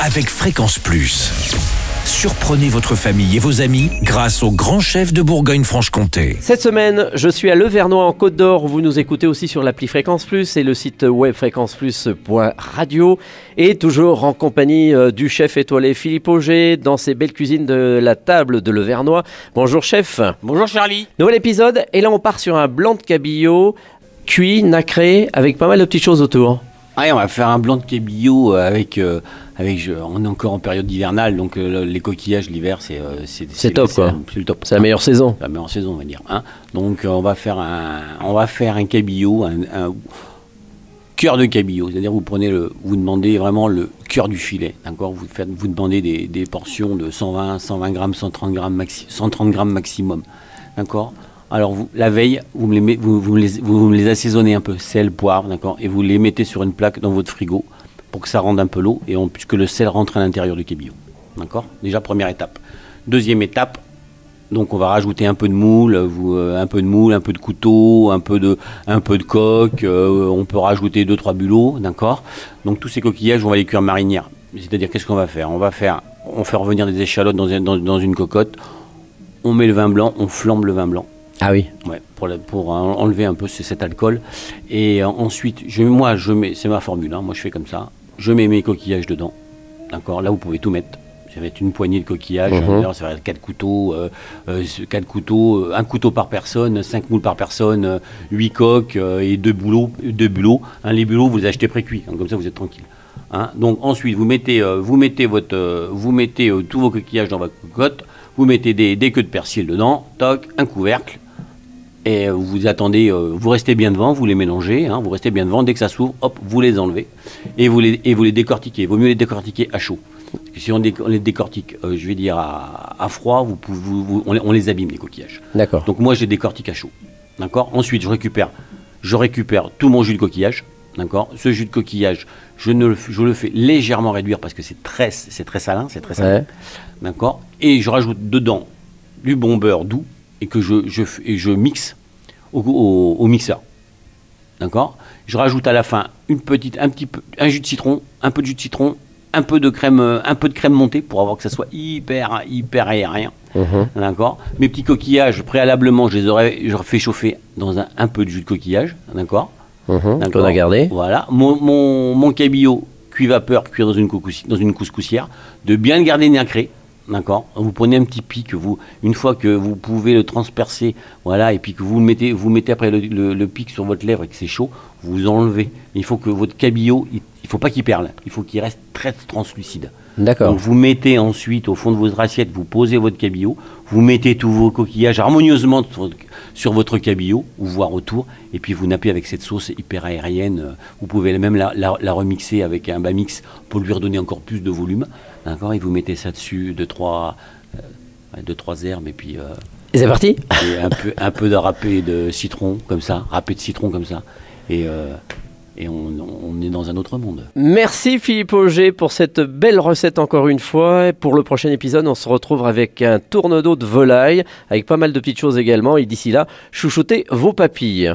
avec Fréquence Plus. Surprenez votre famille et vos amis grâce au grand chef de Bourgogne-Franche-Comté. Cette semaine, je suis à Levernois en Côte d'Or. Vous nous écoutez aussi sur l'appli Fréquence Plus et le site web fréquenceplus.radio. Et toujours en compagnie euh, du chef étoilé Philippe Auger dans ses belles cuisines de la table de Levernois. Bonjour chef. Bonjour Charlie. Nouvel épisode et là on part sur un blanc de cabillaud cuit, nacré, avec pas mal de petites choses autour. Ah, on va faire un blanc de cabillaud avec, euh, avec je- on est encore en période hivernale, donc euh, les coquillages l'hiver, c'est euh, c'est top, quoi. C'est le top. C'est la meilleure saison. La meilleure saison, on va dire. hein. donc euh, on va faire un, on va faire un cabillaud, un, un cœur de cabillaud. C'est-à-dire vous prenez le, vous demandez vraiment le cœur du filet, d'accord? Vous faites, vous demandez des, des portions de 120, 120 grammes, 130 grammes, maxi, 130 grammes maximum, d'accord? Alors la veille, vous me les, assaisonnez un peu, sel, poivre, d'accord, et vous les mettez sur une plaque dans votre frigo pour que ça rende un peu l'eau et puisque le sel rentre à l'intérieur du cabillaud, d'accord. Déjà première étape. Deuxième étape, donc on va rajouter un peu de moule, euh, un peu de moule, un peu de couteau, un peu de, coque. euh, on peut rajouter deux trois bulots, d'accord. Donc tous ces coquillages, on va les cuire marinière. C'est-à-dire qu'est-ce qu'on va faire? On va faire, on fait revenir des échalotes dans une cocotte. On met le vin blanc, on flambe le vin blanc. Ah oui. Ouais, pour, la- pour en- enlever un peu ce- cet alcool. Et euh, ensuite, je, moi, je mets, c'est ma formule, hein, moi je fais comme ça. Je mets mes coquillages dedans. D'accord? Là, vous pouvez tout mettre. Ça va être une poignée de coquillages. Mhm. D'ailleurs, ça va être quatre couteaux, euh, euh, quatre couteaux, euh, un couteau par personne, cinq moules par personne, euh, huit coques euh, et deux boulots. Deux bulots. Hein, les bulots, vous les achetez pré-cuits. hein, comme ça, vous êtes tranquille. Hein. Donc ensuite, vous mettez, euh, vous mettez, votre, euh, vous mettez euh, tous vos coquillages dans votre cocotte. Vous mettez des, des queues de persil dedans. Toc, un couvercle. Et vous attendez, euh, vous restez bien devant, vous les mélangez, hein, vous restez bien devant, dès que ça s'ouvre, hop, vous les enlevez et vous les, et vous les décortiquez. Il vaut mieux les décortiquer à chaud. Parce que si on, dé- on les décortique, euh, je vais dire à, à froid, vous, pouvez- vous- vous- on, les, on les abîme les coquillages. D'accord. Donc moi je les décortique à chaud. D'accord? Ensuite je récupère, je récupère tout mon jus de coquillage. D'accord? Ce jus de coquillage, je, ne le, f- je le fais légèrement réduire parce que c'est très, c'est très salin, c'est très salin. Ouais. D'accord? Et je rajoute dedans du bon beurre doux et que je, je, f- et je mixe au, au- au mixeur. D'accord? Je rajoute à la fin une petite, un petit peu, un jus de citron, un peu de jus de citron, un peu de crème, euh, un peu de crème montée pour avoir que ça soit hyper, hyper aérien. Mhm. D'accord? Mes petits coquillages, préalablement, je les aurais, je fais chauffer dans un, un peu de jus de coquillage. D'accord? D'accord. Qu'on a gardé. Voilà. Mon, mon, mon cabillaud cuit vapeur, cuire dans une, dans une couscoussière, de bien le garder nacré. D'accord Vous prenez un petit pic, vous, une fois que vous pouvez le transpercer, voilà, et puis que vous le mettez, vous mettez après le, le- le pic sur votre lèvre et que c'est chaud, vous enlevez. Il faut que votre cabillaud, il ne faut pas qu'il perle, il faut qu'il reste très translucide. D'accord. Donc vous mettez ensuite au fond de votre assiette, vous posez votre cabillaud, vous mettez tous vos coquillages harmonieusement sur, sur votre cabillaud, ou voire autour, et puis vous nappez avec cette sauce hyper aérienne. Vous pouvez même la, la- la remixer avec un bas-mix pour lui redonner encore plus de volume. D'accord Et vous mettez ça dessus, deux, trois, euh, deux, trois herbes, et puis euh, Et c'est parti et un, peu, un peu de râpé de citron, comme ça, râpé de citron comme ça. Et, euh, et on, on est dans un autre monde. Merci Philippe Auger pour cette belle recette encore une fois. Et pour le prochain épisode, on se retrouve avec un tourne-dos de volaille, avec pas mal de petites choses également. Et d'ici là, chouchoutez vos papilles.